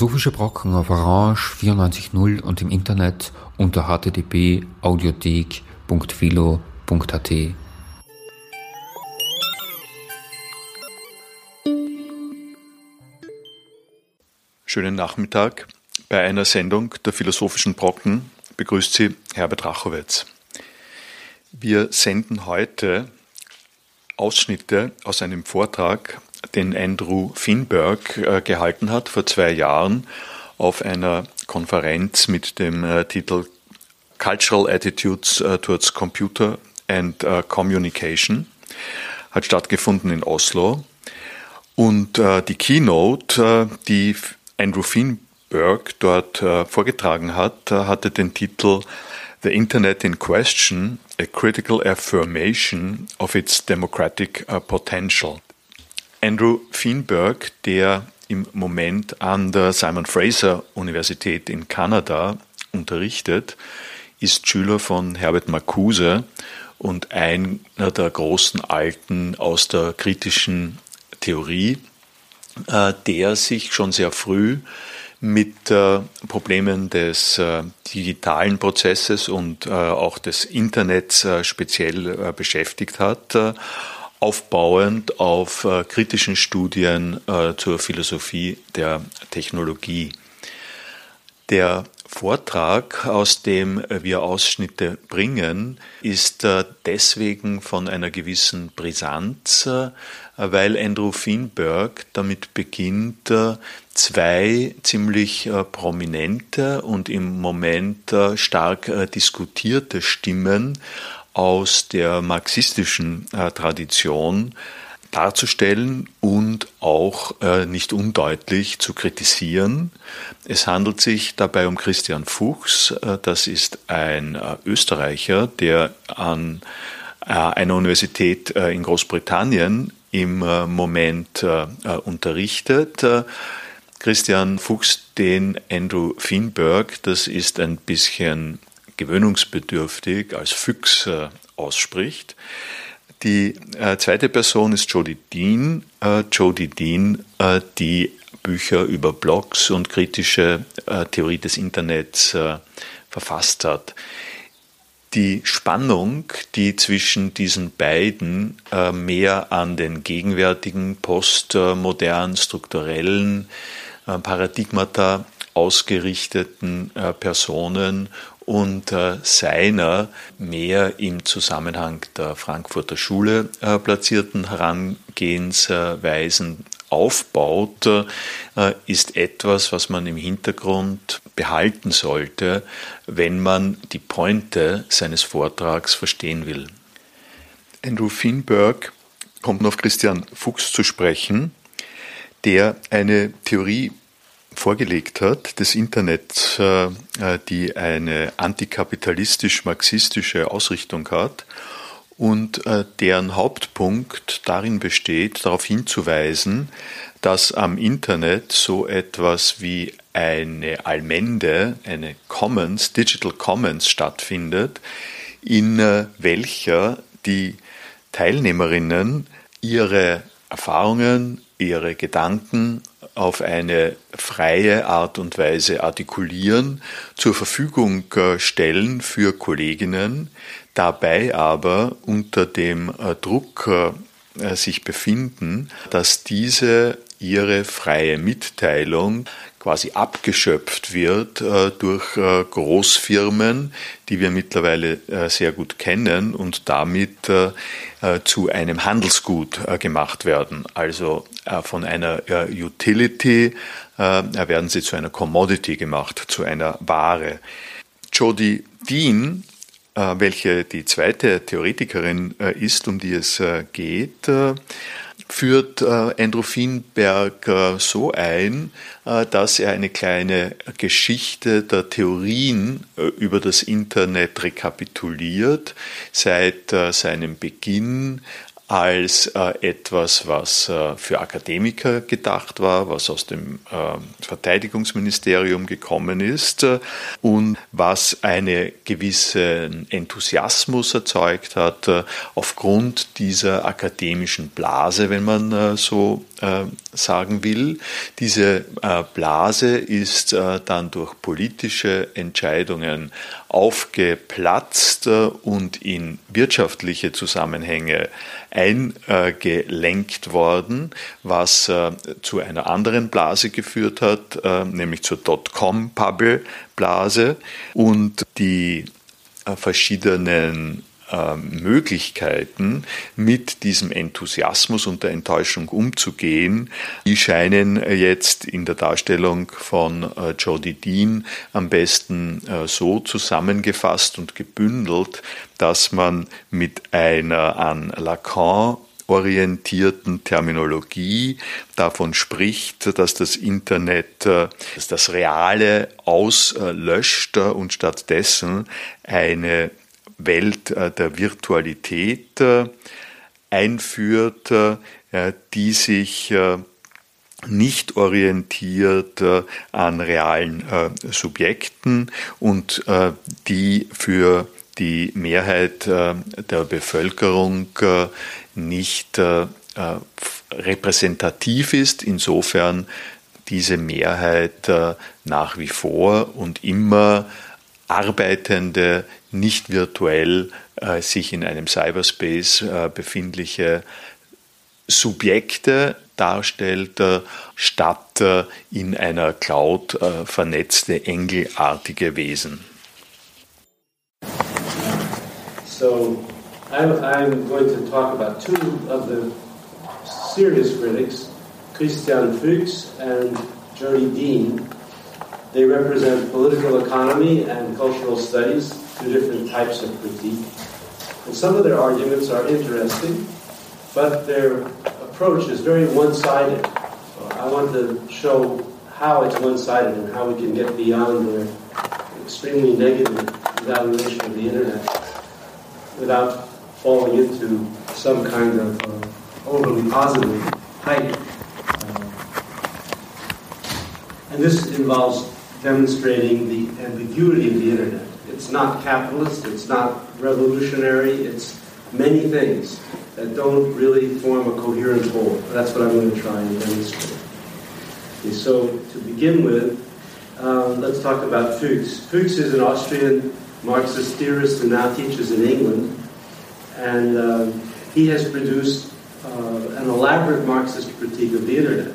Philosophische Brocken auf Orange 94.0 und im Internet unter http://audiothek.philo.at. Schönen Nachmittag. Bei einer Sendung der Philosophischen Brocken begrüßt Sie Herbert Rachowitz. Wir senden heute Ausschnitte aus einem Vortrag den Andrew Finberg äh, gehalten hat vor zwei Jahren auf einer Konferenz mit dem äh, Titel Cultural Attitudes äh, towards Computer and Communication. Hat stattgefunden in Oslo. Und die Keynote, die Andrew Finberg dort vorgetragen hat, hatte den Titel The Internet in Question, a Critical Affirmation of its Democratic Potential. Andrew Finberg, der im Moment an der Simon Fraser Universität in Kanada unterrichtet, ist Schüler von Herbert Marcuse und einer der großen Alten aus der kritischen Theorie, äh, der sich schon sehr früh mit äh, Problemen des äh, digitalen Prozesses und auch des Internets speziell beschäftigt hat aufbauend auf äh, kritischen Studien äh, zur Philosophie der Technologie. Der Vortrag, aus dem wir Ausschnitte bringen, ist äh, deswegen von einer gewissen Brisanz, äh, weil Andrew Finberg damit beginnt, äh, zwei ziemlich prominente und im Moment stark diskutierte Stimmen aus der marxistischen äh, Tradition darzustellen und auch äh, nicht undeutlich zu kritisieren. Es handelt sich dabei um Christian Fuchs. Äh, das ist ein Österreicher, der an einer Universität in Großbritannien im Moment unterrichtet. Christian Fuchs, den Andrew Finberg, das ist ein bisschen gewöhnungsbedürftig als Füchs ausspricht. Die äh, zweite Person ist Jodie Dean. Äh, Jodie Dean, äh, die Bücher über Blogs und kritische äh, Theorie des Internets äh, verfasst hat. Die Spannung, die zwischen diesen beiden mehr an den gegenwärtigen postmodernen strukturellen Paradigmata ausgerichteten Personen und äh, seiner mehr im Zusammenhang der Frankfurter Schule äh, platzierten Herangehensweisen aufbaut, äh, ist etwas, was man im Hintergrund behalten sollte, wenn man die Pointe seines Vortrags verstehen will. Andrew Finberg kommt auf Christian Fuchs zu sprechen, der eine Theorie vorgelegt hat, des Internets, äh, äh, die eine antikapitalistisch-marxistische Ausrichtung hat und äh, deren Hauptpunkt darin besteht, darauf hinzuweisen, dass am Internet so etwas wie eine Allmende, eine Commons, Digital Commons stattfindet, in welcher die Teilnehmerinnen ihre Erfahrungen, ihre Gedanken auf eine freie Art und Weise artikulieren, zur Verfügung äh, stellen für Kolleginnen, dabei aber unter dem äh, Druck äh, sich befinden, dass diese ihre freie Mitteilung quasi abgeschöpft wird äh, durch äh, Großfirmen, die wir mittlerweile äh, sehr gut kennen und damit zu einem Handelsgut gemacht werden. Also von einer Utility werden sie zu einer Commodity gemacht, zu einer Ware. Jodie Dean, welche die zweite Theoretikerin ist, um die es geht, führt äh, Endorphinberg äh, so ein, äh, dass er eine kleine Geschichte der Theorien äh, über das Internet rekapituliert, seit äh, seinem Beginn als äh, etwas, was äh, für Akademiker gedacht war, was aus dem äh, Verteidigungsministerium gekommen ist äh, und was einen gewissen Enthusiasmus erzeugt hat äh, aufgrund dieser akademischen Blase, wenn man äh, so sagen will. Diese Blase ist dann durch politische Entscheidungen aufgeplatzt und in wirtschaftliche Zusammenhänge eingelenkt worden, was äh, zu einer anderen Blase geführt hat, äh, nämlich zur Dotcom-Bubble-Blase. Und die äh, Möglichkeiten, mit diesem Enthusiasmus und der Enttäuschung umzugehen, die scheinen jetzt in der Darstellung von Jody Dean am besten so zusammengefasst und gebündelt, dass man mit einer an Lacan orientierten Terminologie davon spricht, dass das Internet dass das Reale auslöscht und stattdessen eine Welt der Virtualität einführt, die sich nicht orientiert an realen Subjekten und die für die Mehrheit äh, der Bevölkerung äh, nicht äh, repräsentativ ist, insofern diese Mehrheit nach wie vor und immer arbeitende, nicht virtuell sich in einem Cyberspace befindliche Subjekte darstellt, statt in einer Cloud vernetzte engelartige Wesen. So I'm going to talk about two of the serious critics, Christian Fuchs and Jody Dean. They represent political economy and cultural studies, two different types of critique. And some of their arguments are interesting, but their approach is very one-sided. So I want to show how it's one-sided and how we can get beyond their extremely negative evaluation of the internet without falling into some kind of uh, overly positive hype. Uh, and this involves demonstrating the ambiguity of the internet. It's not capitalist, it's not revolutionary, it's many things that don't really form a coherent whole. That's what I'm going to try and demonstrate. Okay, so to begin with, um, let's talk about Fuchs. Fuchs is an Austrian Marxist theorist who now teaches in England. And um, he has produced uh, an elaborate Marxist critique of the internet.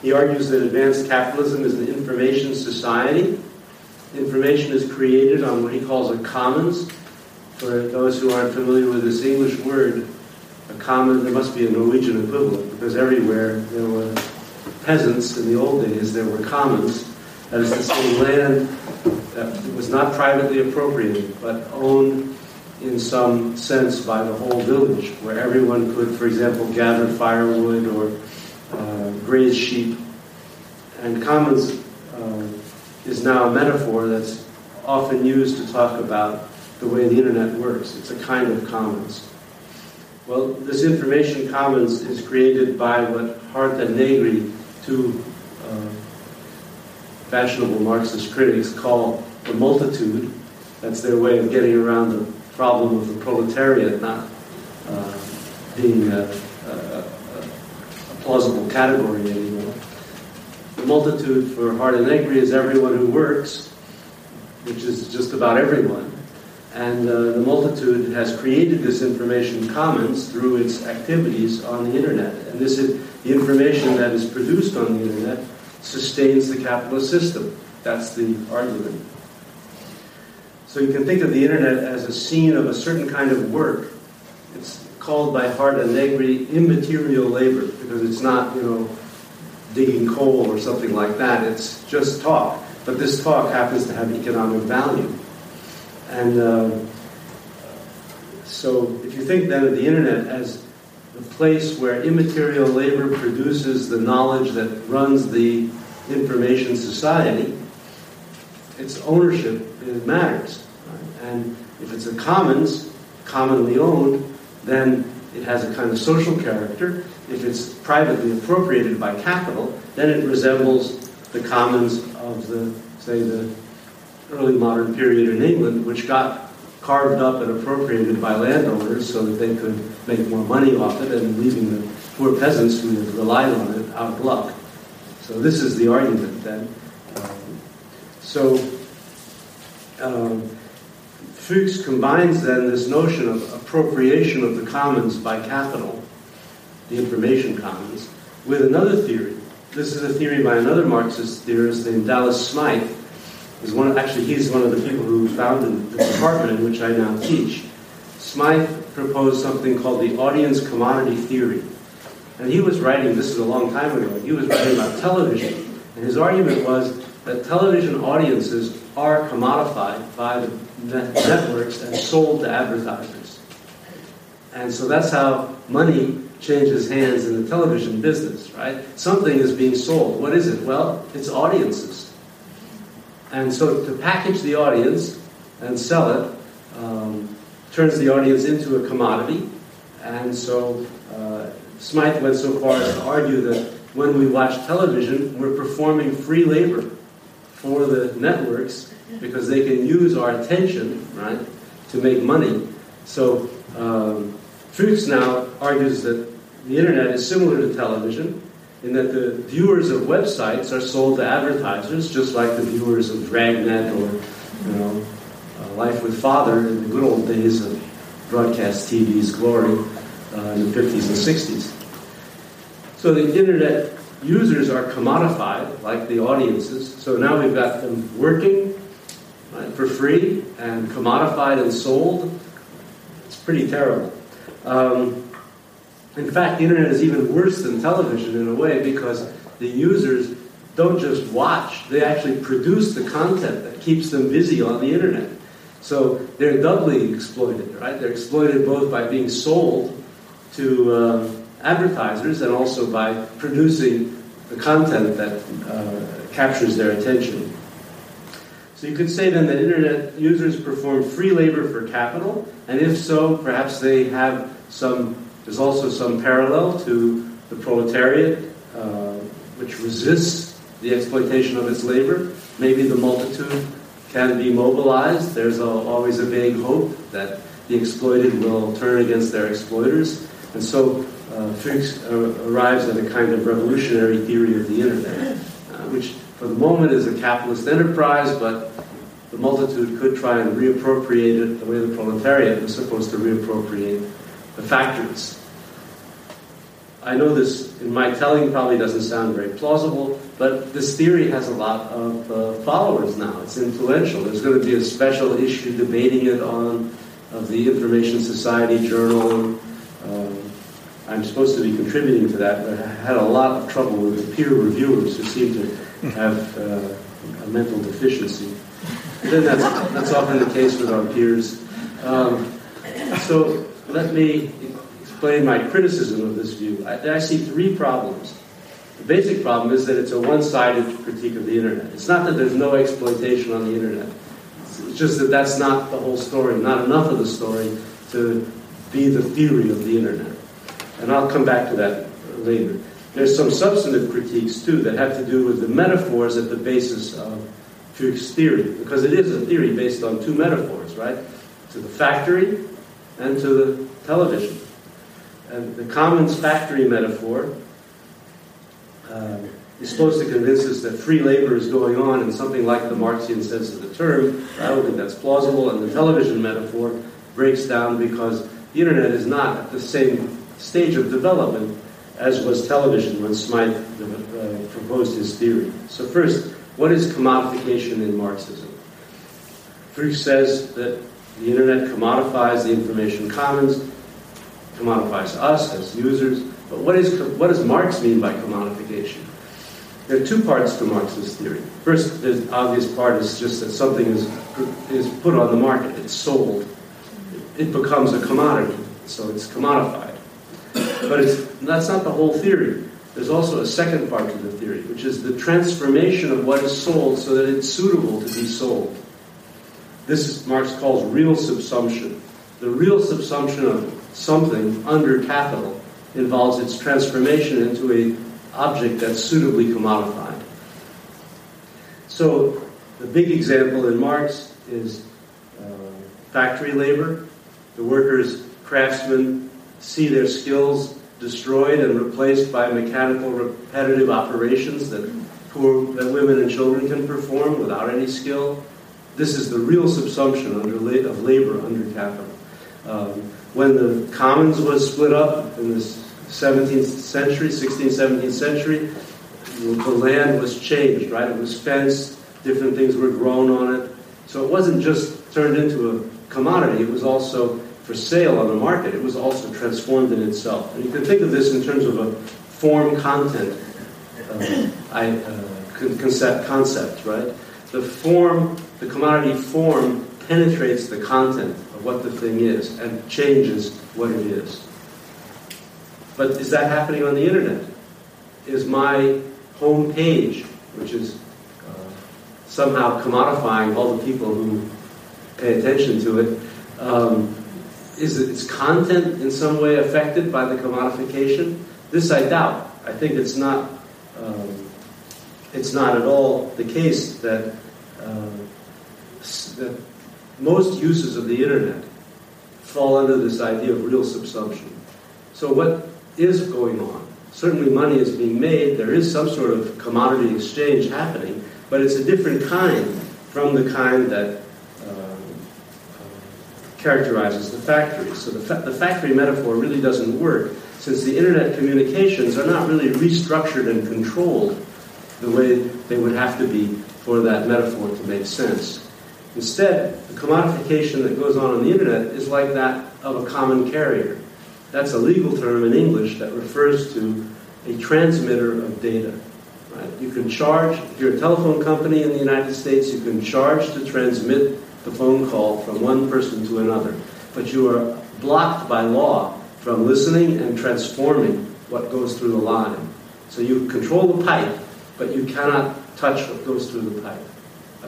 He argues that advanced capitalism is an information society. Information is created on what he calls a commons. For those who aren't familiar with this English word, a common, there must be a Norwegian equivalent because everywhere there were peasants in the old days, there were commons. That is to say, land that was not privately appropriated, but owned in some sense by the whole village, where everyone could, for example, gather firewood or uh, graze sheep. And commons is now a metaphor that's often used to talk about the way the internet works. It's a kind of commons. Well, this information commons is created by what Hardt and Negri, two uh, fashionable Marxist critics, call the multitude. That's their way of getting around the problem of the proletariat not uh, being a, a, a, plausible category anymore. The multitude for Hardt and Negri is everyone who works, which is just about everyone. And uh, the multitude has created this information commons through its activities on the internet. And this is, the information that is produced on the internet sustains the capitalist system. That's the argument. So you can think of the internet as a scene of a certain kind of work. It's called by Hardt and Negri immaterial labor because it's not, you know, digging coal or something like that. It's just talk. But this talk happens to have economic value. And uh, so if you think then of the internet as the place where immaterial labor produces the knowledge that runs the information society, its ownership matters. And if it's a commons, commonly owned, then it has a kind of social character. If it's privately appropriated by capital, then it resembles the commons of the, say, the early modern period in England, which got carved up and appropriated by landowners so that they could make more money off it and leaving the poor peasants who had relied on it out of luck. So this is the argument then. Um, so um, Fuchs combines then this notion of appropriation of the commons by capital, the information commons, with another theory. This is a theory by another Marxist theorist named Dallas Smythe, is one. Actually, he's one of the people who founded the department in which I now teach. Smythe proposed something called the audience commodity theory, and he was writing. This is a long time ago. He was writing about television, and his argument was that television audiences are commodified by the networks and sold to advertisers. And so that's how money changes hands in the television business, right? Something is being sold. What is it? Well, it's audiences. And so to package the audience and sell it um, turns the audience into a commodity. And so uh, Smythe went so far as to argue that when we watch television, we're performing free labor for the networks because they can use our attention, right, to make money. So um, Fuchs now argues that the internet is similar to television, in that the viewers of websites are sold to advertisers, just like the viewers of Dragnet or, you know, uh, Life with Father in the good old days of broadcast TV's glory uh, in the 50s and 60s. So the internet users are commodified, like the audiences. So now we've got them working right, for free and commodified and sold. It's pretty terrible. Um, in fact, the internet is even worse than television in a way because the users don't just watch, they actually produce the content that keeps them busy on the internet. So they're doubly exploited, right? They're exploited both by being sold to uh, advertisers and also by producing the content that uh, captures their attention. So you could say then that internet users perform free labor for capital, and if so, perhaps they have some there's also some parallel to the proletariat, uh, which resists the exploitation of its labor. Maybe the multitude can be mobilized. There's a, always a vague hope that the exploited will turn against their exploiters. And so uh, Fuchs uh, arrives at a kind of revolutionary theory of the internet, uh, which for the moment is a capitalist enterprise, but the multitude could try and reappropriate it the way the proletariat was supposed to reappropriate the factories. I know this in my telling probably doesn't sound very plausible, but this theory has a lot of uh, followers now. It's influential. There's going to be a special issue debating it on of the Information Society Journal. Um, I'm supposed to be contributing to that, but I had a lot of trouble with the peer reviewers who seem to have uh, a mental deficiency. Then that's, that's often the case with our peers. Um, so let me explain my criticism of this view. I, I, see three problems. The basic problem is that it's a one-sided critique of the internet. It's not that there's no exploitation on the internet. It's just that that's not the whole story, not enough of the story to be the theory of the internet. And I'll come back to that later. There's some substantive critiques too that have to do with the metaphors at the basis of Fuchs' theory, because it is a theory based on two metaphors, right? To the factory and to the television. And the commons factory metaphor uh, is supposed to convince us that free labor is going on in something like the Marxian sense of the term. I don't think that's plausible. And the television metaphor breaks down because the internet is not at the same stage of development as was television when Smythe uh, proposed his theory. So, first, what is commodification in Marxism? Fuchs says that the internet commodifies the information commons, commodifies us as users. But what, is, what does Marx mean by commodification? There are two parts to Marx's theory. First, the obvious part is just that something is, is put on the market, it's sold, it becomes a commodity, so it's commodified. But it's, that's not the whole theory. There's also a second part to the theory, which is the transformation of what is sold so that it's suitable to be sold. This Marx calls real subsumption. The real subsumption of something under capital involves its transformation into a object that's suitably commodified. So the big example in Marx is uh, factory labor. The workers, craftsmen, see their skills destroyed and replaced by mechanical, repetitive operations that poor that women and children can perform without any skill. This is the real subsumption under of labor under capital. Um, when the commons was split up in the 17th century, 16th, 17th century, the land was changed, right? It was fenced, different things were grown on it. So it wasn't just turned into a commodity, it was also for sale on the market. It was also transformed in itself. And you can think of this in terms of a form content uh, I, uh, concept, concept, right? The form, the commodity form penetrates the content of what the thing is and changes what it is. But is that happening on the internet? Is my home page, which is uh, somehow commodifying all the people who pay attention to it, um, is its content in some way affected by the commodification? This I doubt. I think it's not. Um, it's not at all the case that, uh, that most uses of the internet fall under this idea of real subsumption. So what is going on? Certainly money is being made, there is some sort of commodity exchange happening, but it's a different kind from the kind that uh, characterizes the factory. So the, fa- the factory metaphor really doesn't work since the internet communications are not really restructured and controlled the way they would have to be for that metaphor to make sense. Instead, the commodification that goes on on the internet is like that of a common carrier. That's a legal term in English that refers to a transmitter of data. Right? You can charge, if you're a telephone company in the United States, you can charge to transmit the phone call from one person to another. But you are blocked by law from listening and transforming what goes through the line. So you control the pipe, but you cannot touch what goes through the pipe.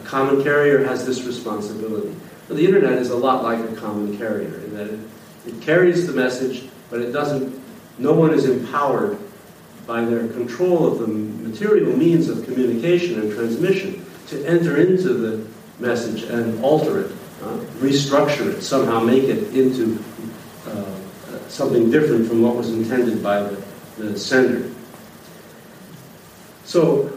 Common carrier has this responsibility. But the internet is a lot like a common carrier in that it, it carries the message, but it doesn't, no one is empowered by their control of the material means of communication and transmission to enter into the message and alter it, uh, restructure it, somehow make it into uh, something different from what was intended by the, the sender. So,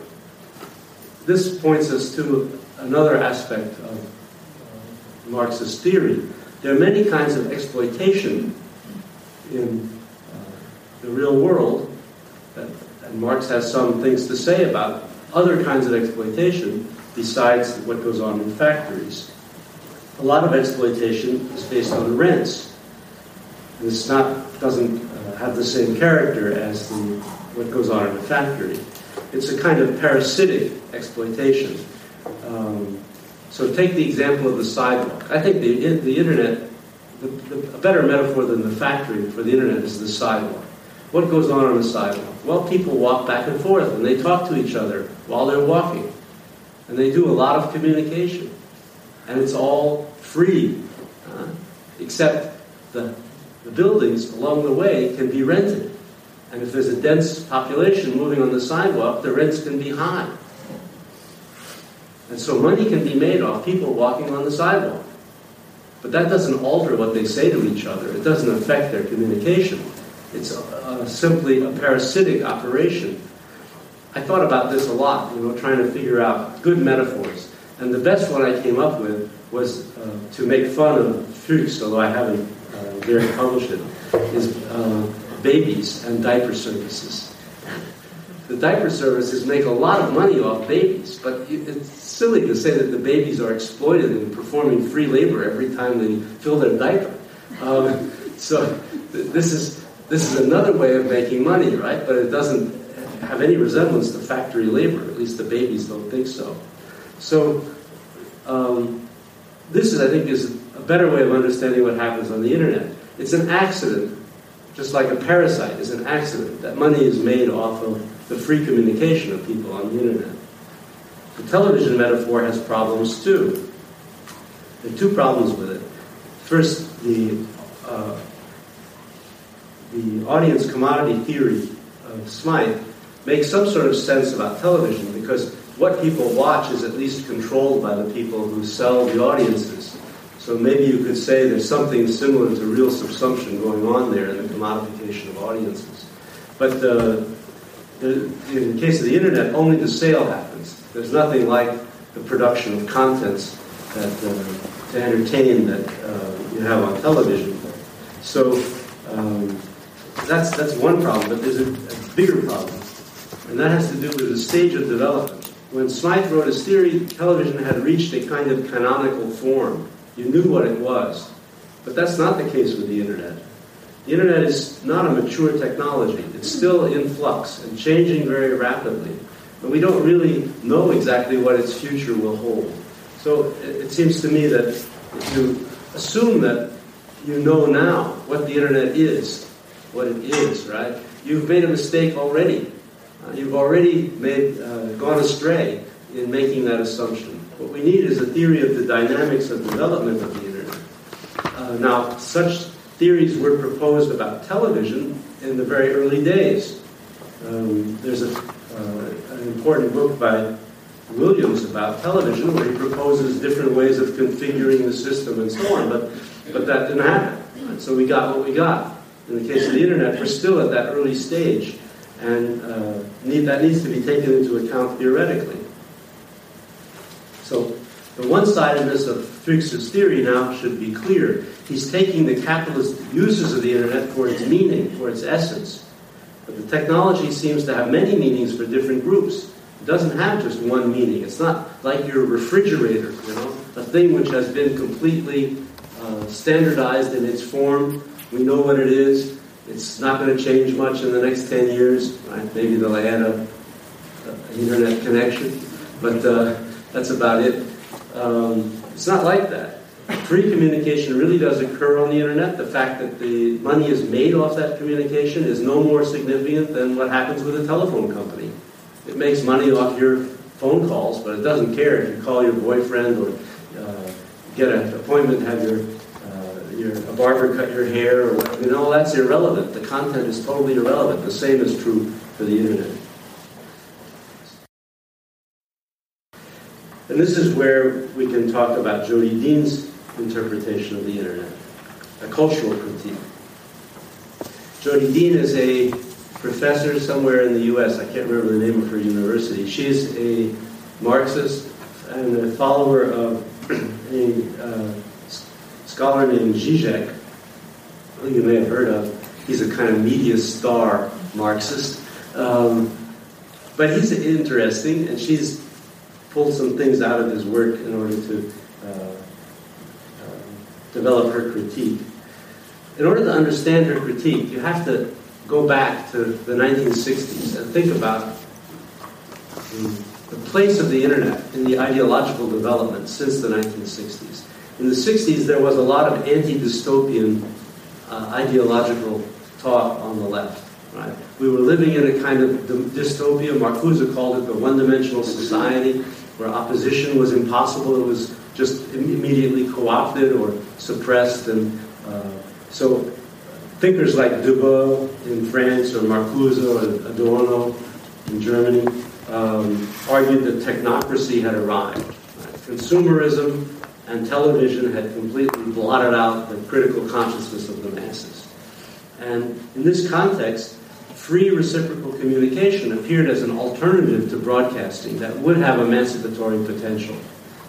this points us to another aspect of uh, Marxist theory. There are many kinds of exploitation in uh, the real world, and Marx has some things to say about other kinds of exploitation besides what goes on in factories. A lot of exploitation is based on rents. This not doesn't uh, have the same character as the, what goes on in a factory. It's a kind of parasitic exploitation. Um, so take the example of the sidewalk. I think the, the internet, the, the, a better metaphor than the factory for the internet is the sidewalk. What goes on on the sidewalk? Well, people walk back and forth and they talk to each other while they're walking. And they do a lot of communication. And it's all free, uh, except the, the buildings along the way can be rented. And if there's a dense population moving on the sidewalk, the rents can be high. And so money can be made off people walking on the sidewalk. But that doesn't alter what they say to each other. It doesn't affect their communication. It's simply a parasitic operation. I thought about this a lot, you know, trying to figure out good metaphors. And the best one I came up with was uh, to make fun of Fuchs, although I haven't uh, published it, is uh, babies and diaper services. The diaper services make a lot of money off babies, but it's silly to say that the babies are exploited and performing free labor every time they fill their diaper. Um, so th- this is this is another way of making money, right? But it doesn't have any resemblance to factory labor. At least the babies don't think so. So um, this is, I think, is a better way of understanding what happens on the internet. It's an accident just like a parasite is an accident, that money is made off of the free communication of people on the internet. The television metaphor has problems too. There are two problems with it. First, the uh, the audience commodity theory of Smythe makes some sort of sense about television because what people watch is at least controlled by the people who sell the audiences. So maybe you could say there's something similar to real subsumption going on there in the commodification of audiences. But uh, the, in the case of the internet, only the sale happens. There's nothing like the production of contents that, uh, to entertain that uh, you have on television. So um, that's, that's one problem, but there's a, a bigger problem, and that has to do with the stage of development. When Smythe wrote his theory, television had reached a kind of canonical form. You knew what it was. But that's not the case with the internet. The internet is not a mature technology. It's still in flux and changing very rapidly. And we don't really know exactly what its future will hold. So it, seems to me that if you assume that you know now what the internet is, what it is, right? You've made a mistake already. Uh, you've already made, uh, gone astray in making that assumption. What we need is a theory of the dynamics of development of the internet. Uh, now, such theories were proposed about television in the very early days. Um, there's a, an important book by Williams about television where he proposes different ways of configuring the system and so on, but, but that didn't happen. So we got what we got. In the case of the internet, we're still at that early stage and uh, need, that needs to be taken into account theoretically. So the one-sidedness of Fricke's theory now should be clear. He's taking the capitalist uses of the internet for its meaning, for its essence. But the technology seems to have many meanings for different groups. It doesn't have just one meaning. It's not like your refrigerator, you know, a thing which has been completely uh, standardized in its form. We know what it is. It's not going to change much in the next 10 years. Right? Maybe they'll add an internet connection, but uh, that's about it. Um, it's not like that. Free communication really does occur on the internet. The fact that the money is made off that communication is no more significant than what happens with a telephone company. It makes money off your phone calls, but it doesn't care if you call your boyfriend or uh, get an appointment, have your your, a barber cut your hair, or whatever. You know, that's irrelevant. The content is totally irrelevant. The same is true for the internet. And this is where we can talk about Jodi Dean's interpretation of the internet, a cultural critique. Jodi Dean is a professor somewhere in the U.S. I can't remember the name of her university. She's a Marxist and a follower of a uh, scholar named Zizek, who you may have heard of. He's a kind of media star Marxist. Um, but he's interesting, and she's pulled some things out of his work in order to develop her critique. In order to understand her critique, you have to go back to the 1960s and think about the place of the internet in the ideological development since the 1960s. In the 60s, there was a lot of anti dystopian uh, ideological talk on the left. Right? We were living in a kind of dystopia. Marcuse called it the one dimensional society where opposition was impossible. It was just immediately co opted or suppressed. And uh, so thinkers like Debord in France or Marcuse or Adorno in Germany um, argued that technocracy had arrived. Consumerism and television had completely blotted out the critical consciousness of the masses. And in this context, free reciprocal communication appeared as an alternative to broadcasting that would have emancipatory potential.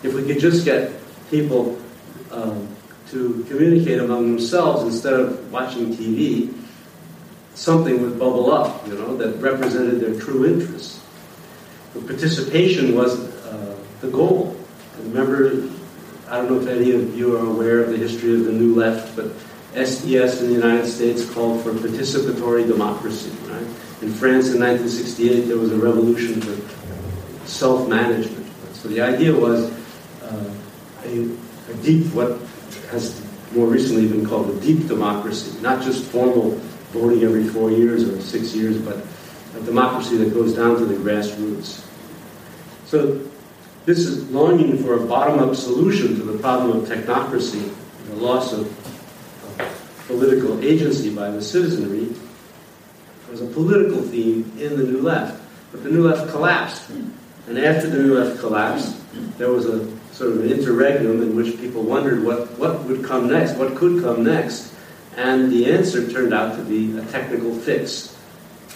If we could just get people um, to communicate among themselves instead of watching TV, something would bubble up, you know, that represented their true interests. The participation was uh, the goal. And remember, I don't know if any of you are aware of the history of the New Left, but SDS in the United States called for participatory democracy. Right? In France in 1968, there was a revolution for self-management. So the idea was Uh, a, a deep, what has more recently been called a deep democracy, not just formal voting every four years or six years, but a democracy that goes down to the grassroots. So this is longing for a bottom up solution to the problem of technocracy, the loss of, of political agency by the citizenry was a political theme in the New Left. But the New Left collapsed. And after the New Left collapsed, there was a sort of an interregnum in which people wondered what, what would come next, what could come next. And the answer turned out to be a technical fix.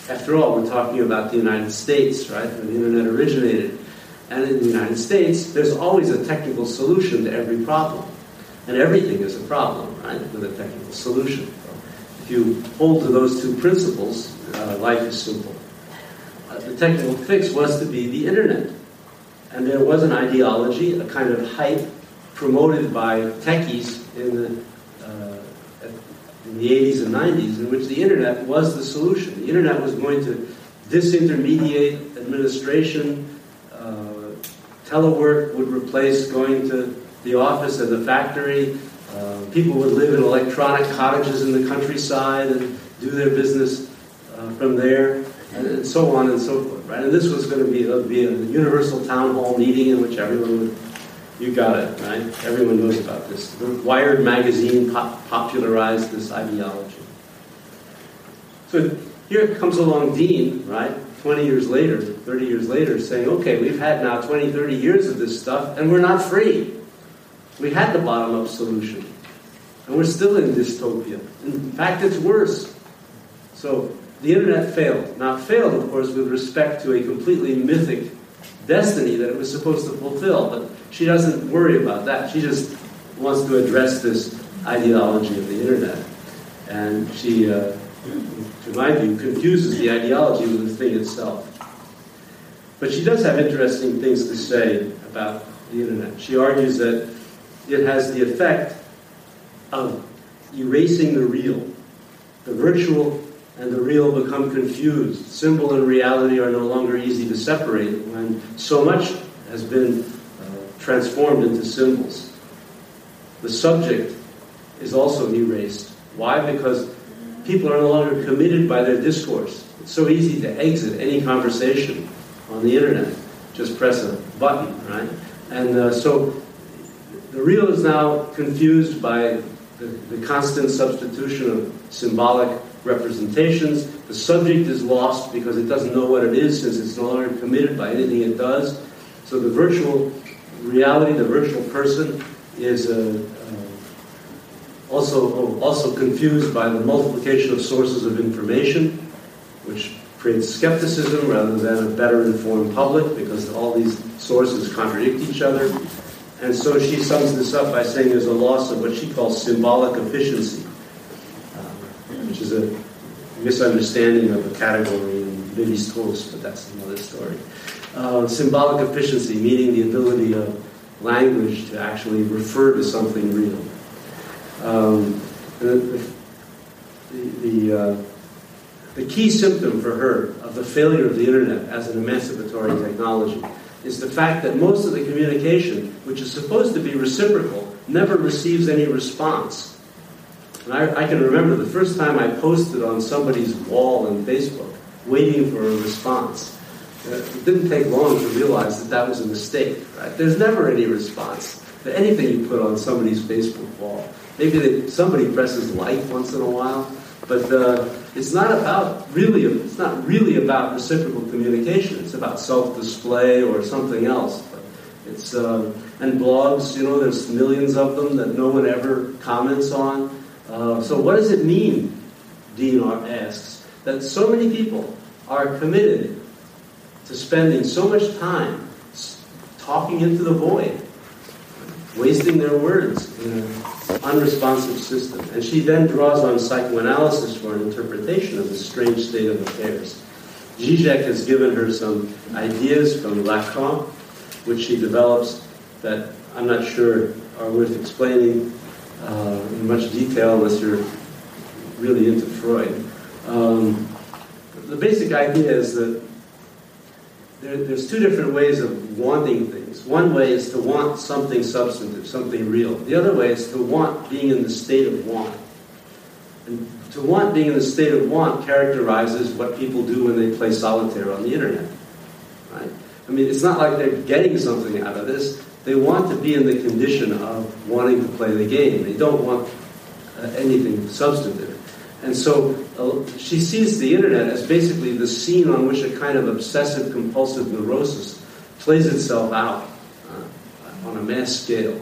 After all, we're talking about the United States, right, where the internet originated. And in the United States, there's always a technical solution to every problem. And everything is a problem, right, with a technical solution. If you hold to those two principles, uh, life is simple. Uh, the technical fix was to be the internet. And there was an ideology, a kind of hype promoted by techies in the, uh, in the 80s and 90s in which the internet was the solution. The internet was going to disintermediate administration. Uh, telework would replace going to the office and the factory. Uh, people would live in electronic cottages in the countryside and do their business uh, from there, and so on and so forth. Right? And this was going to be, uh, be a universal town hall meeting in which everyone would. You got it, right? Everyone knows about this. The Wired magazine pop- popularized this ideology. So here comes along Dean, right? 20 years later, 30 years later, saying, okay, we've had now 20, 30 years of this stuff, and we're not free. We had the bottom up solution. And we're still in dystopia. In fact, it's worse. So the internet failed. Now, failed, of course, with respect to a completely mythic destiny that it was supposed to fulfill. But she doesn't worry about that. She just wants to address this ideology of the internet. And she, uh, to my view, confuses the ideology with the thing itself. But she does have interesting things to say about the internet. She argues that it has the effect of erasing the real. The virtual and the real become confused. Symbol and reality are no longer easy to separate when so much has been uh, transformed into symbols. The subject is also erased. Why? Because people are no longer committed by their discourse. It's so easy to exit any conversation on the internet. Just press a button, right? And uh, so the real is now confused by the, the constant substitution of symbolic representations. The subject is lost because it doesn't know what it is since it's no longer committed by anything it does. So the virtual reality, the virtual person, is uh, uh, also, also confused by the multiplication of sources of information, which creates skepticism rather than a better informed public because all these sources contradict each other. And so she sums this up by saying there's a loss of what she calls symbolic efficiency, a misunderstanding of a category in Lévi-Strauss, but that's another story. Uh, symbolic efficiency, meaning the ability of language to actually refer to something real. Um, the, the, uh, the key symptom for her of the failure of the internet as an emancipatory technology is the fact that most of the communication, which is supposed to be reciprocal, never receives any response. And I, I, can remember the first time I posted on somebody's wall on Facebook, waiting for a response. Uh, it didn't take long to realize that that was a mistake. Right? There's never any response to anything you put on somebody's Facebook wall. Maybe they, somebody presses like once in a while, but uh, it's not about really. It's not really about reciprocal communication. It's about self-display or something else. But it's uh, and blogs. You know, there's millions of them that no one ever comments on. Uh, so what does it mean? Dean asks that so many people are committed to spending so much time talking into the void, wasting their words in an unresponsive system. And she then draws on psychoanalysis for an interpretation of this strange state of affairs. Zizek has given her some ideas from Lacan, which she develops that I'm not sure are worth explaining uh, in much detail unless you're really into Freud. Um, the basic idea is that there, there's two different ways of wanting things. One way is to want something substantive, something real. The other way is to want being in the state of want. And to want being in the state of want characterizes what people do when they play solitaire on the internet. Right? I mean, it's not like they're getting something out of this. They want to be in the condition of wanting to play the game. They don't want uh, anything substantive. And so uh, she sees the internet as basically the scene on which a kind of obsessive compulsive neurosis plays itself out uh, on a mass scale.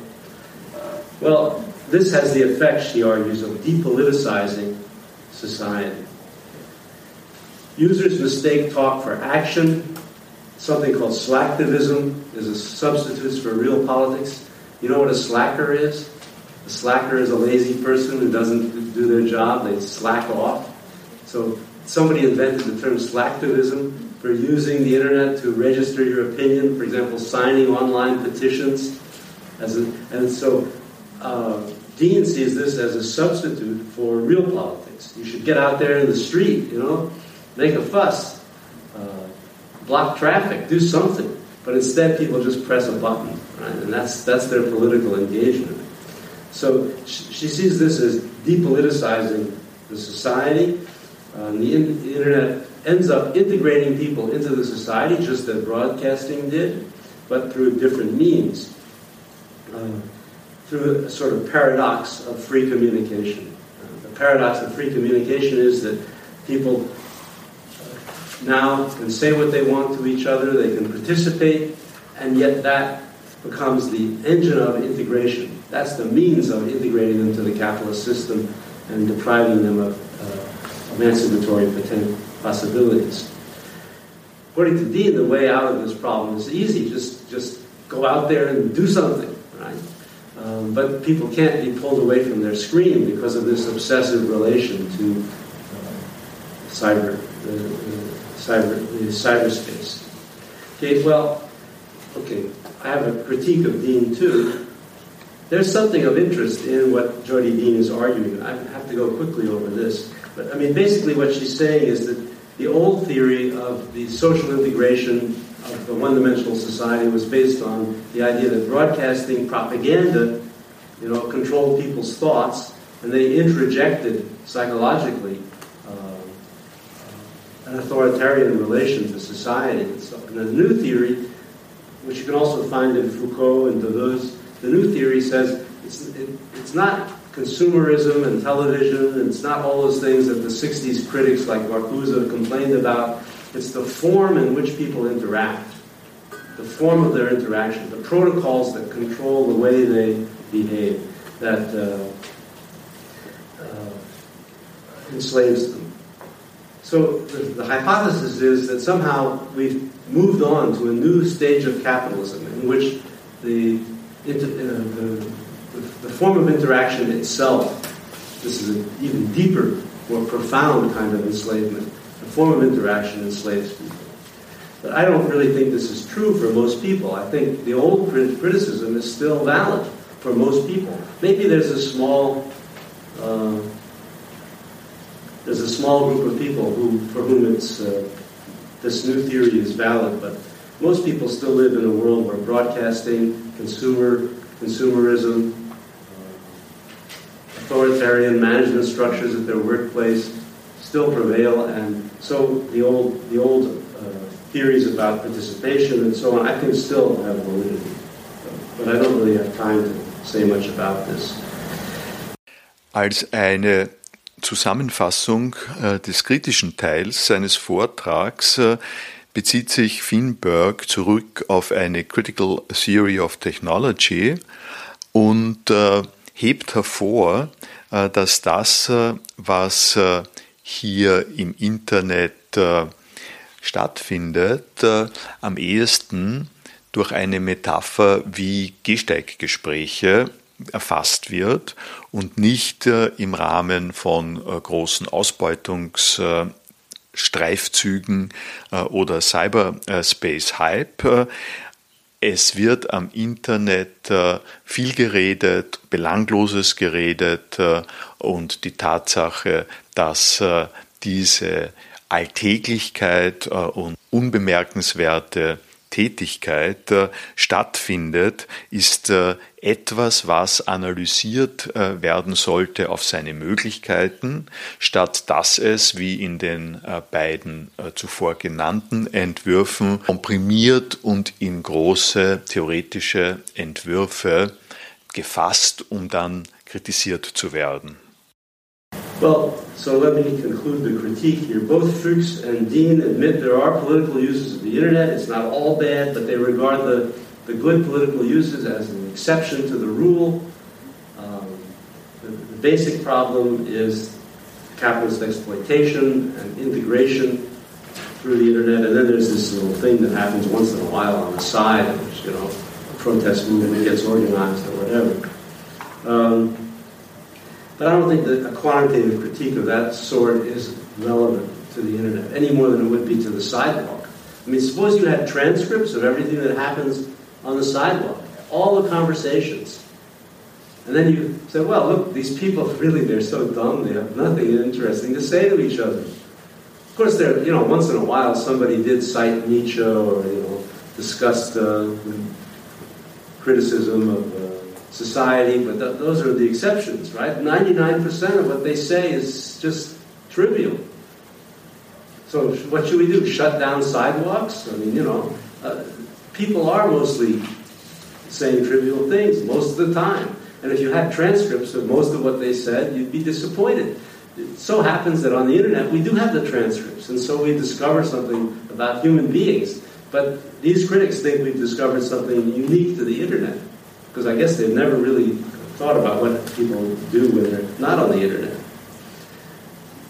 Well, this has the effect, she argues, of depoliticizing society. Users mistake talk for action. Something called slacktivism is a substitute for real politics. You know what a slacker is? A slacker is a lazy person who doesn't do their job, they slack off. So somebody invented the term slacktivism for using the internet to register your opinion, for example, signing online petitions. As a, and so uh, Dean sees this as a substitute for real politics. You should get out there in the street, you know, make a fuss, block traffic, do something. But instead, people just press a button, right? And that's, that's their political engagement. So she sees this as depoliticizing the society. Uh, the, in, the, internet ends up integrating people into the society, just as broadcasting did, but through different means. Uh, through a sort of paradox of free communication. Uh, the paradox of free communication is that people now can say what they want to each other, they can participate, and yet that becomes the engine of integration. That's the means of integrating them to the capitalist system and depriving them of uh, emancipatory possibilities. According to Dean, the way out of this problem is easy. Just, just go out there and do something, right? Um, but people can't be pulled away from their screen because of this obsessive relation to uh, cyber, the, the, cyber, the cyberspace. Okay, well, okay, I have a critique of Dean too. There's something of interest in what Jodi Dean is arguing. I have to go quickly over this. But I mean, basically, what she's saying is that the old theory of the social integration of the one dimensional society was based on the idea that broadcasting propaganda, you know, controlled people's thoughts, and they introjected psychologically an authoritarian relation to society. And the new theory which you can also find in Foucault and Deleuze. The new theory says it's, it, it's not consumerism and television, and it's not all those things that the 60s critics like Marcuse complained about. It's the form in which people interact, the form of their interaction, the protocols that control the way they behave, that uh, uh, enslaves them. So the, the hypothesis is that somehow we've moved on to a new stage of capitalism in which the, inter, uh, the, the, form of interaction itself, this is an even deeper, more profound kind of enslavement, the form of interaction enslaves people. But I don't really think this is true for most people. I think the old criticism is still valid for most people. Maybe there's a small uh, there's a small group of people who, for whom it's uh, this new theory is valid, but most people still live in a world where broadcasting, consumer, consumerism, uh, authoritarian management structures at their workplace still prevail, and so the old, the old uh, theories about participation and so on, I think still have validity. But I don't really have time to say much about this. Als eine Zusammenfassung äh, des kritischen Teils seines Vortrags äh, bezieht sich Finberg zurück auf eine Critical Theory of Technology und äh, hebt hervor, dass das, was hier im Internet stattfindet, am ehesten durch eine Metapher wie Gehsteiggespräche erfasst wird und nicht äh, im Rahmen von äh, großen Ausbeutungsstreifzügen äh, oder Cyberspace-Hype. Es wird am Internet viel geredet, belangloses geredet und die Tatsache, dass diese Alltäglichkeit und unbemerkenswerte Tätigkeit äh, stattfindet, ist äh, etwas, was analysiert äh, werden sollte auf seine Möglichkeiten, statt dass es, wie in den beiden zuvor genannten Entwürfen, komprimiert und in große theoretische Entwürfe gefasst, um dann kritisiert zu werden. Well, so let me conclude the critique here. Both Fuchs and Dean admit there are political uses of the internet. It's not all bad, but they regard the, the good political uses as an exception to the rule. Um, the, the basic problem is capitalist exploitation and integration through the internet. And then there's this little thing that happens once in a while on the side, which, you know, a protest movement gets organized or whatever. Um, but I don't think that a quantitative critique of that sort is relevant to the internet any more than it would be to the sidewalk. I mean, suppose you had transcripts of everything that happens on the sidewalk, all the conversations. And then you say, well, look, these people really, they're so dumb, they have nothing interesting to say to each other. Of course, there, you know, once in a while somebody did cite Nietzsche or, you know, discussed uh, criticism of uh, society, but th- those are the exceptions, right? 99% of what they say is just trivial. So what should we do? Shut down sidewalks? I mean, you know, uh, people are mostly saying trivial things most of the time. And if you had transcripts of most of what they said, you'd be disappointed. It so happens that on the internet we do have the transcripts, and so we discover something about human beings. But these critics think we've discovered something unique to the internet, because I guess they've never really thought about what people do when they're not on the internet.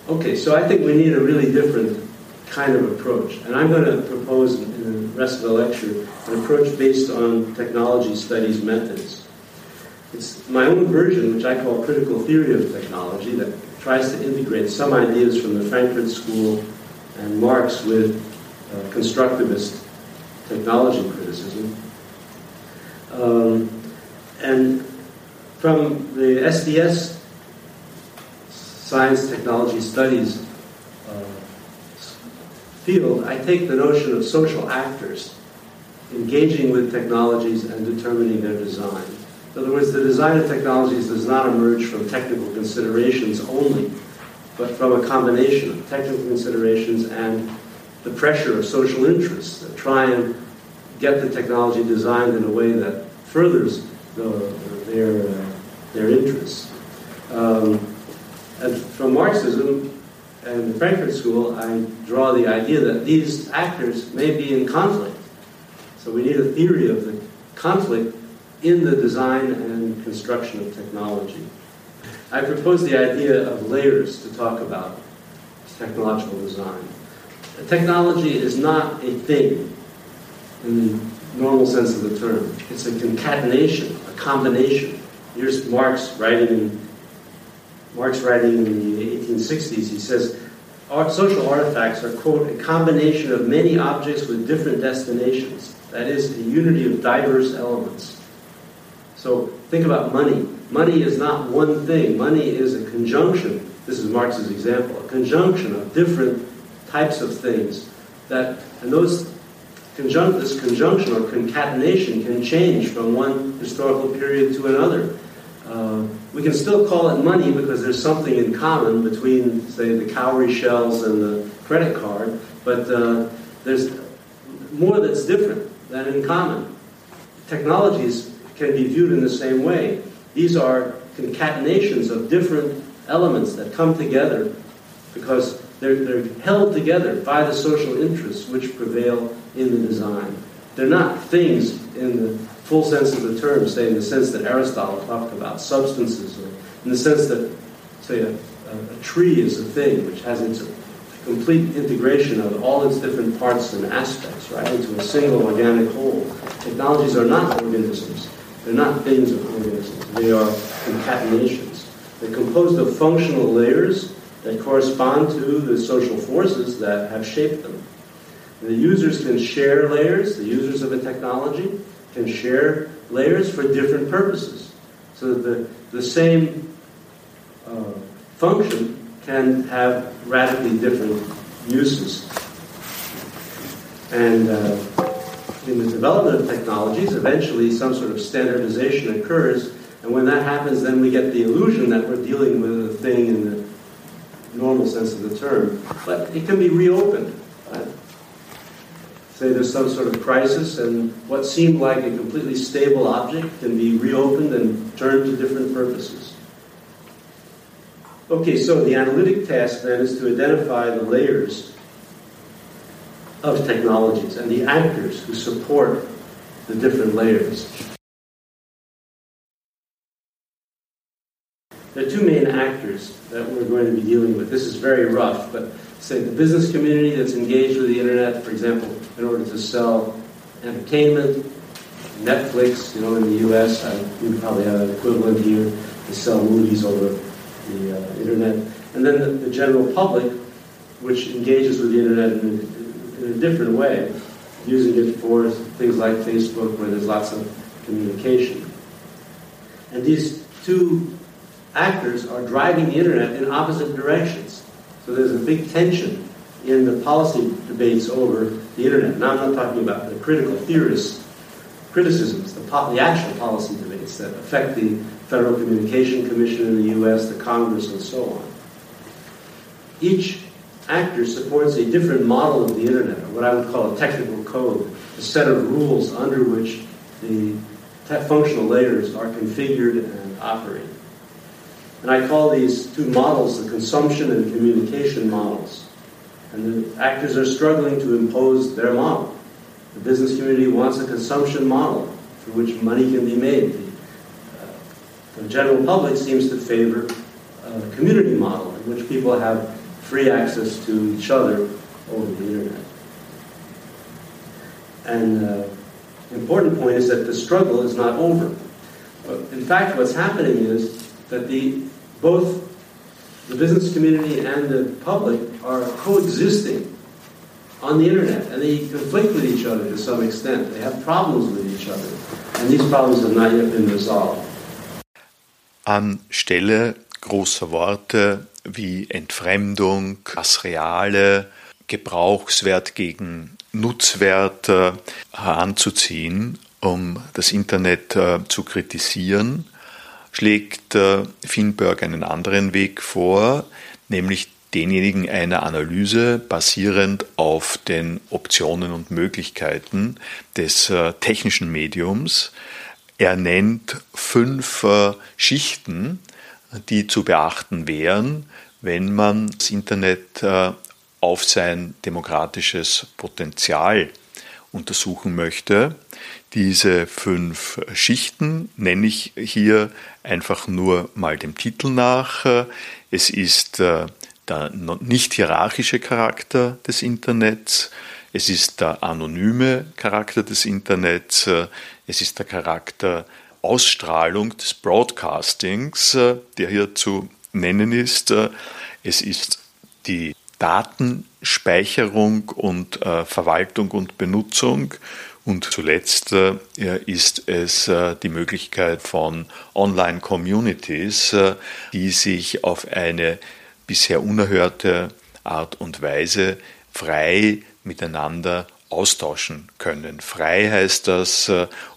Okay, so I think we need a really different kind of approach. And I'm going to propose in the rest of the lecture an approach based on technology studies methods. It's my own version, which I call critical theory of technology, that tries to integrate some ideas from the Frankfurt School and Marx with uh, constructivist technology criticism. Um, and from the STS science technology studies uh, field, I take the notion of social actors engaging with technologies and determining their design. In other words, the design of technologies does not emerge from technical considerations only, but from a combination of technical considerations and the pressure of social interests that try and get the technology designed in a way that furthers the, their, uh, their interests. Um, and from Marxism and the Frankfurt School, I draw the idea that these actors may be in conflict. So we need a theory of the conflict in the design and construction of technology. I propose the idea of layers to talk about technological design. Technology is not a thing in normal sense of the term. It's a concatenation, a combination. Here's Marx writing in Marx writing in the 1860s. He says, social artifacts are, quote, a combination of many objects with different destinations. That is, a unity of diverse elements. So think about money. Money is not one thing. Money is a conjunction. This is Marx's example. A conjunction of different types of things that, and those conjunct, this conjunction or concatenation can change from one historical period to another. Uh, we can still call it money because there's something in common between, say, the cowrie shells and the credit card, but uh, there's more that's different than in common. Technologies can be viewed in the same way. These are concatenations of different elements that come together because they're, they're held together by the social interests which prevail in the design. They're not things in the full sense of the term, say in the sense that Aristotle talked about, substances, or in the sense that, say, a, a, tree is a thing which has its complete integration of all its different parts and aspects, right, into a single organic whole. Technologies are not organisms. They're not things of organisms. They are concatenations. They're composed of functional layers that correspond to the social forces that have shaped them. The users can share layers, the users of a technology can share layers for different purposes. So that the, the same uh, function can have radically different uses. And uh, in the development of technologies, eventually some sort of standardization occurs, and when that happens, then we get the illusion that we're dealing with a thing in the normal sense of the term. But it can be reopened. Say there's some sort of crisis, and what seemed like a completely stable object can be reopened and turned to different purposes. Okay, so the analytic task then is to identify the layers of technologies and the actors who support the different layers. There are two main actors that we're going to be dealing with. This is very rough, but say the business community that's engaged with the internet, for example, in order to sell entertainment, Netflix, you know, in the U.S., I, we probably have an equivalent here to sell movies over the uh, internet, and then the, the, general public, which engages with the internet in in a different way, using it for things like Facebook, where there's lots of communication. And these two actors are driving the internet in opposite directions. So there's a big tension in the policy debates over the internet. Now I'm not talking about the critical theorists' criticisms, the, po- the actual policy debates that affect the Federal Communication Commission in the U.S., the Congress, and so on. Each actor supports a different model of the internet, or what I would call a technical code, a set of rules under which the functional layers are configured and operate. And I call these two models the consumption and communication models. And the actors are struggling to impose their model. The business community wants a consumption model through which money can be made. The, uh, the general public seems to favor a community model in which people have free access to each other over the internet. And uh, the important point is that the struggle is not over. But in fact, what's happening is that the, both the business community and the public are coexisting on the internet, and they conflict with each other to some extent. They have problems with each other, and these problems have not yet been resolved. An großer Worte wie Entfremdung, das Reale, Gebrauchswert gegen Nutzwert heranzuziehen, um das Internet äh, zu kritisieren, schlägt äh, Finberg einen anderen Weg vor, nämlich denjenigen einer Analyse basierend auf den Optionen und Möglichkeiten des äh, technischen Mediums. Er nennt fünf äh, Schichten, die zu beachten wären, wenn man das Internet auf sein demokratisches Potenzial untersuchen möchte. Diese fünf Schichten nenne ich hier einfach nur mal dem Titel nach. Es ist äh, der nicht hierarchische Charakter des Internets, es ist der anonyme Charakter des Internets, es ist der Charakter Ausstrahlung des Broadcastings, der hier zu nennen ist. Es ist die Datenspeicherung und äh, Verwaltung und Benutzung. Und zuletzt äh, ist es äh, die Möglichkeit von Online-Communities, äh, die sich auf eine bisher unerhörte Art und Weise frei miteinander austauschen können. Frei heißt das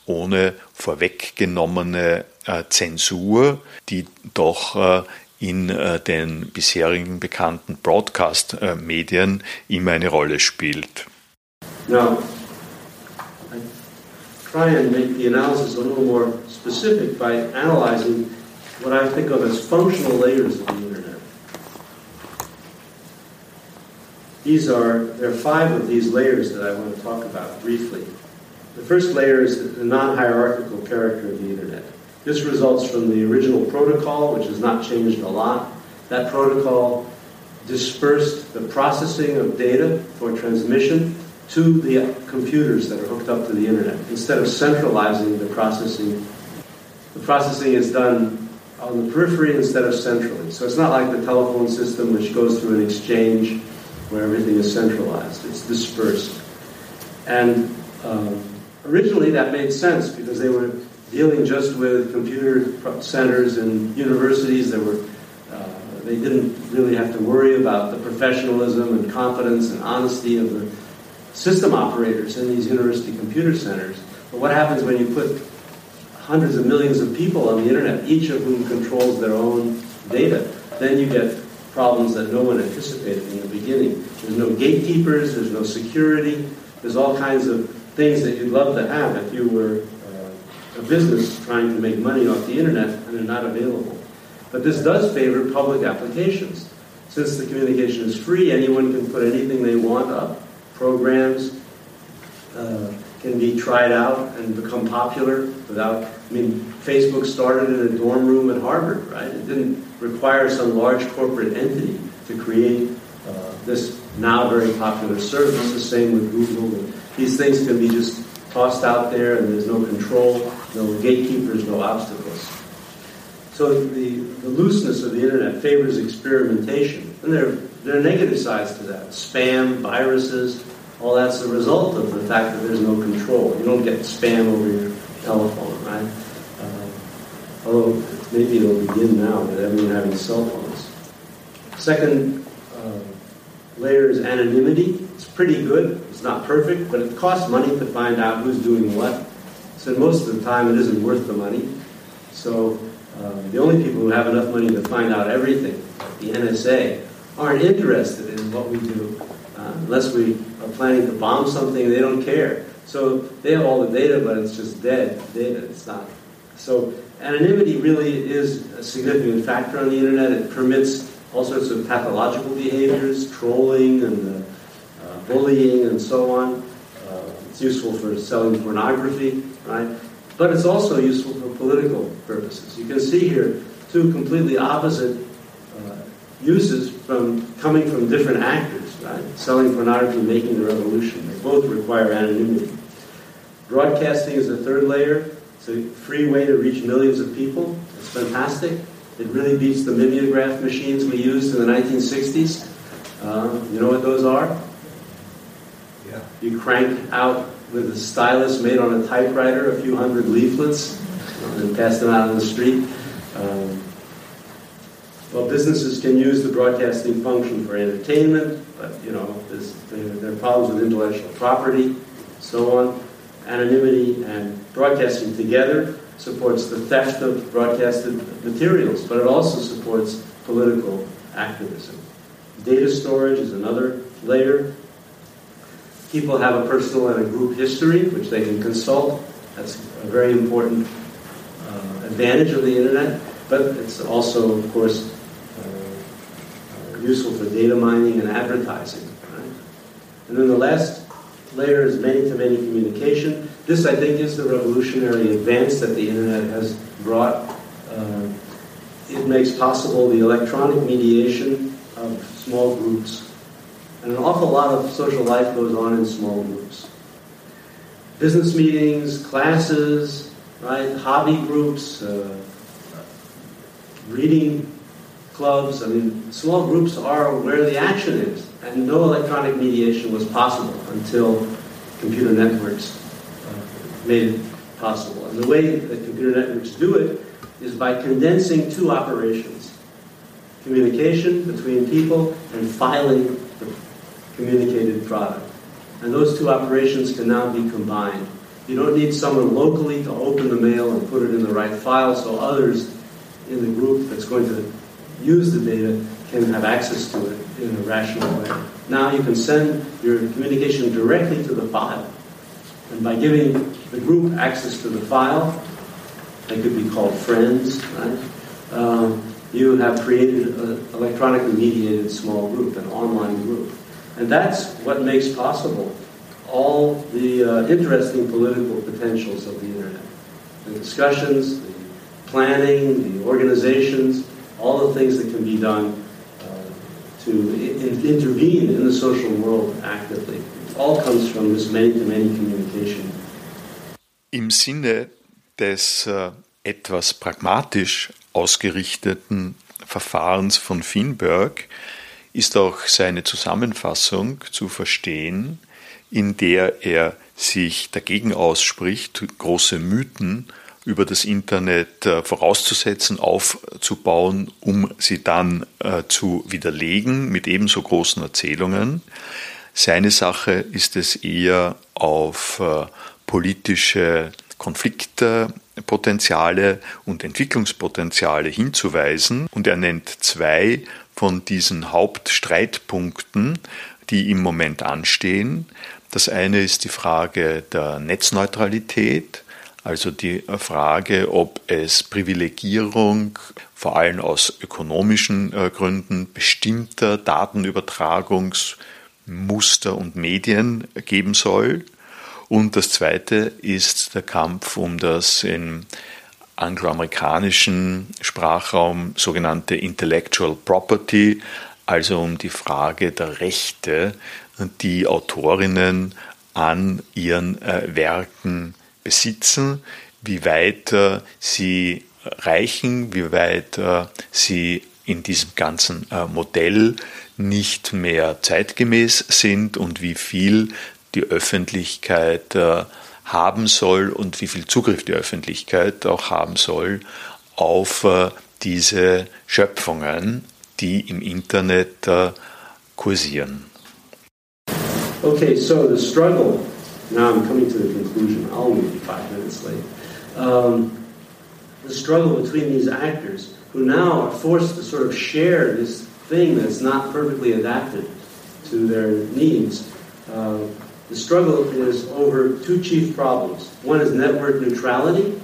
ohne vorweggenommene Zensur, die doch in den bisherigen bekannten Broadcast-Medien immer eine Rolle spielt. I try and make the analysis a little more specific by analyzing what I think of as functional layers of the internet. These are, there are five of these layers that I want to talk about briefly. The first layer is the non hierarchical character of the Internet. This results from the original protocol, which has not changed a lot. That protocol dispersed the processing of data for transmission to the computers that are hooked up to the Internet. Instead of centralizing the processing, the processing is done on the periphery instead of centrally. So it's not like the telephone system, which goes through an exchange where everything is centralized. It's dispersed. And um, originally that made sense because they were dealing just with computer centers and universities. They were uh, they didn't really have to worry about the professionalism and competence and honesty of the system operators in these university computer centers. But what happens when you put hundreds of millions of people on the internet, each of whom controls their own data? Then you get problems that no one anticipated in the beginning. There's no gatekeepers, there's no security, there's all kinds of things that you'd love to have if you were uh, a business trying to make money off the internet and they're not available. But this does favor public applications. Since the communication is free, anyone can put anything they want up. Programs uh, can be tried out and become popular without, I mean, Facebook started in a dorm room at Harvard, right? It didn't require some large corporate entity to create uh, this now very popular service. The same with Google. These things can be just tossed out there and there's no control, no gatekeepers, no obstacles. So the, the looseness of the internet favors experimentation. And there, there are negative sides to that. Spam, viruses, all that's a result of the fact that there's no control. You don't get spam over your telephone, right? Uh, although maybe it'll begin now with everyone having cell phones. Second uh, layer is anonymity. It's pretty good. It's not perfect, but it costs money to find out who's doing what. So most of the time, it isn't worth the money. So uh, the only people who have enough money to find out everything, the NSA, aren't interested in what we do uh, unless we are planning to bomb something. They don't care. So they have all the data, but it's just dead data. It's not. So anonymity really is a significant factor on the internet. It permits all sorts of pathological behaviors, trolling and uh, uh, bullying and so on. Uh, it's useful for selling pornography, right? But it's also useful for political purposes. You can see here two completely opposite uh, uses from coming from different actors, right? Selling pornography, making the revolution. They both require anonymity. Broadcasting is the third layer. It's a free way to reach millions of people. It's fantastic. It really beats the mimeograph machines we used in the 1960s. Uh, you know what those are? Yeah. You crank out with a stylus made on a typewriter a few hundred leaflets and pass them out on the street. Um, well, businesses can use the broadcasting function for entertainment, but you know, there, are problems with intellectual property, so on. Anonymity and broadcasting together supports the theft of broadcasted materials, but it also supports political activism. Data storage is another layer. People have a personal and a group history, which they can consult. That's a very important uh, advantage of the internet, but it's also, of course, useful for data mining and advertising. Right? And then the last layer is many-to-many communication. This, I think, is the revolutionary advance that the internet has brought. Uh, it makes possible the electronic mediation of small groups. And an awful lot of social life goes on in small groups. Business meetings, classes, right, hobby groups, uh, reading clubs. I mean, small groups are where the action is. And no electronic mediation was possible until computer networks uh, made it possible. And the way that computer networks do it is by condensing two operations communication between people and filing the communicated product. And those two operations can now be combined. You don't need someone locally to open the mail and put it in the right file so others in the group that's going to use the data can have access to it in a rational way. Now you can send your communication directly to the file. And by giving the group access to the file, they could be called friends, right? Um, you have created an electronically mediated small group, an online group. And that's what makes possible all the uh, interesting political potentials of the internet. The discussions, the planning, the organizations, all the things that can be done uh, to in- intervene in the social world actively. It all comes from this many-to-many communication. Im Sinne des äh, etwas pragmatisch ausgerichteten Verfahrens von Finberg ist auch seine Zusammenfassung zu verstehen, in der er sich dagegen ausspricht, große Mythen über das Internet äh, vorauszusetzen, aufzubauen, um sie dann äh, zu widerlegen mit ebenso großen Erzählungen. Seine Sache ist es eher auf äh, politische Konfliktpotenziale und Entwicklungspotenziale hinzuweisen. Und er nennt zwei von diesen Hauptstreitpunkten, die im Moment anstehen. Das eine ist die Frage der Netzneutralität, Also die Frage, ob es Privilegierung vor allem aus ökonomischen äh, Gründen bestimmter Datenübertragungsmuster und Medien geben soll. Und das zweite ist der Kampf um das im angloamerikanischen Sprachraum sogenannte Intellectual Property, also um die Frage der Rechte, die Autorinnen an ihren äh, Werken besitzen, wie weit äh, sie reichen, wie weit äh, sie in diesem ganzen äh, Modell nicht mehr zeitgemäß sind und wie viel die Öffentlichkeit haben soll und wie viel Zugriff die Öffentlichkeit auch haben soll auf diese Schöpfungen, die im Internet kursieren. Okay, so the struggle. Now I'm coming to the conclusion. I'll be five minutes late. Um, the struggle between these actors who now are forced to sort of share this thing that's not perfectly adapted to their needs. Uh, the struggle is over two chief problems. One is network neutrality.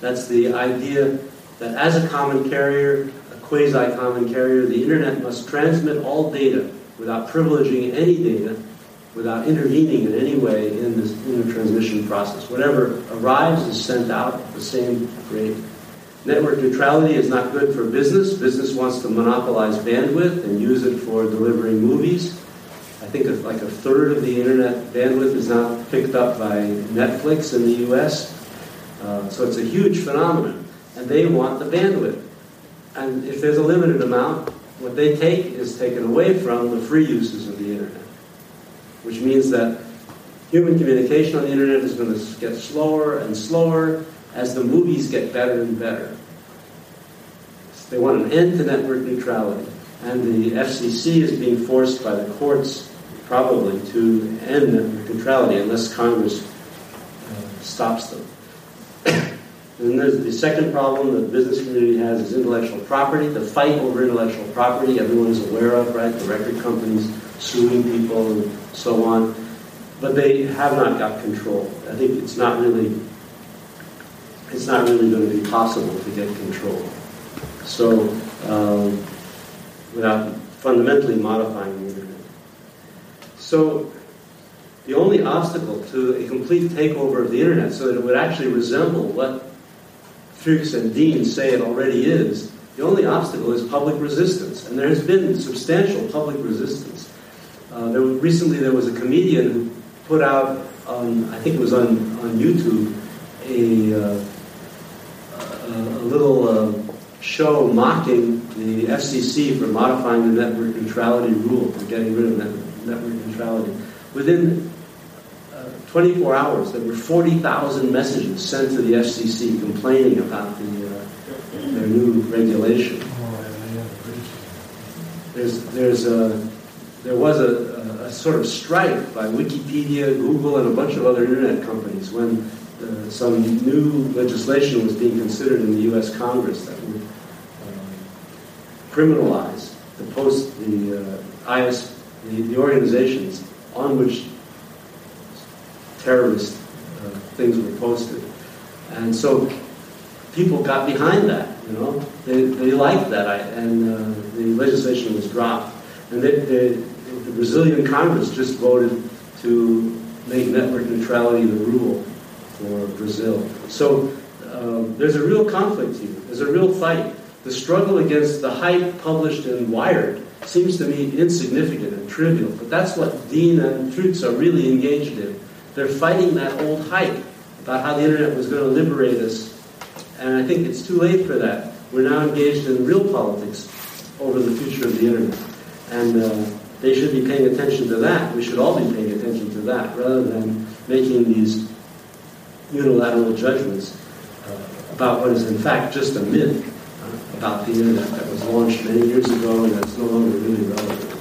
That's the idea that as a common carrier, a quasi common carrier, the internet must transmit all data without privileging any data, without intervening in any way in, this, transmission process. Whatever arrives is sent out at the same rate. Network neutrality is not good for business. Business wants to monopolize bandwidth and use it for delivering movies. I think like a third of the internet bandwidth is now picked up by Netflix in the US. Uh, so it's a huge phenomenon. And they want the bandwidth. And if there's a limited amount, what they take is taken away from the free uses. Which means that human communication on the internet is going to get slower and slower as the movies get better and better. They want an end to network neutrality. And the FCC is being forced by the courts, probably, to end network neutrality unless Congress uh, stops them. and there's the second problem that the business community has is intellectual property. The fight over intellectual property, everyone is aware of, right? The record companies suing people and so on. But they have not got control. I think it's not really it's not really going to be possible to get control. So, um, without fundamentally modifying the internet. So, the only obstacle to a complete takeover of the internet so that it would actually resemble what Fuchs and Dean say it already is, the only obstacle is public resistance. And there has been substantial public resistance. Uh, there recently, there was a comedian who put out, on, I think it was on, on YouTube, a, uh, a little uh, show mocking the FCC for modifying the network neutrality rule, for getting rid of net, network neutrality. Within uh, 24 hours, there were 40,000 messages sent to the FCC complaining about the, uh, their new regulation. There's, there's a, there was a, a, a sort of strike by Wikipedia, Google, and a bunch of other internet companies when uh, some new legislation was being considered in the U.S. Congress that would uh, criminalize the post the uh, IS the, the, organizations on which terrorist uh, things were posted, and so people got behind that. You know, they, they liked that, and uh, the legislation was dropped, and they, they, the Brazilian Congress just voted to make network neutrality the rule for Brazil. So um, there's a real conflict here. There's a real fight. The struggle against the hype published in Wired seems to me insignificant and trivial, but that's what Dean and Trutz are really engaged in. They're fighting that old hype about how the internet was going to liberate us, and I think it's too late for that. We're now engaged in real politics over the future of the internet, and uh, they should be paying attention to that. We should all be paying attention to that rather than making these unilateral judgments uh, about what is in fact just a myth uh, about the internet that was launched many years ago and that's no longer really relevant.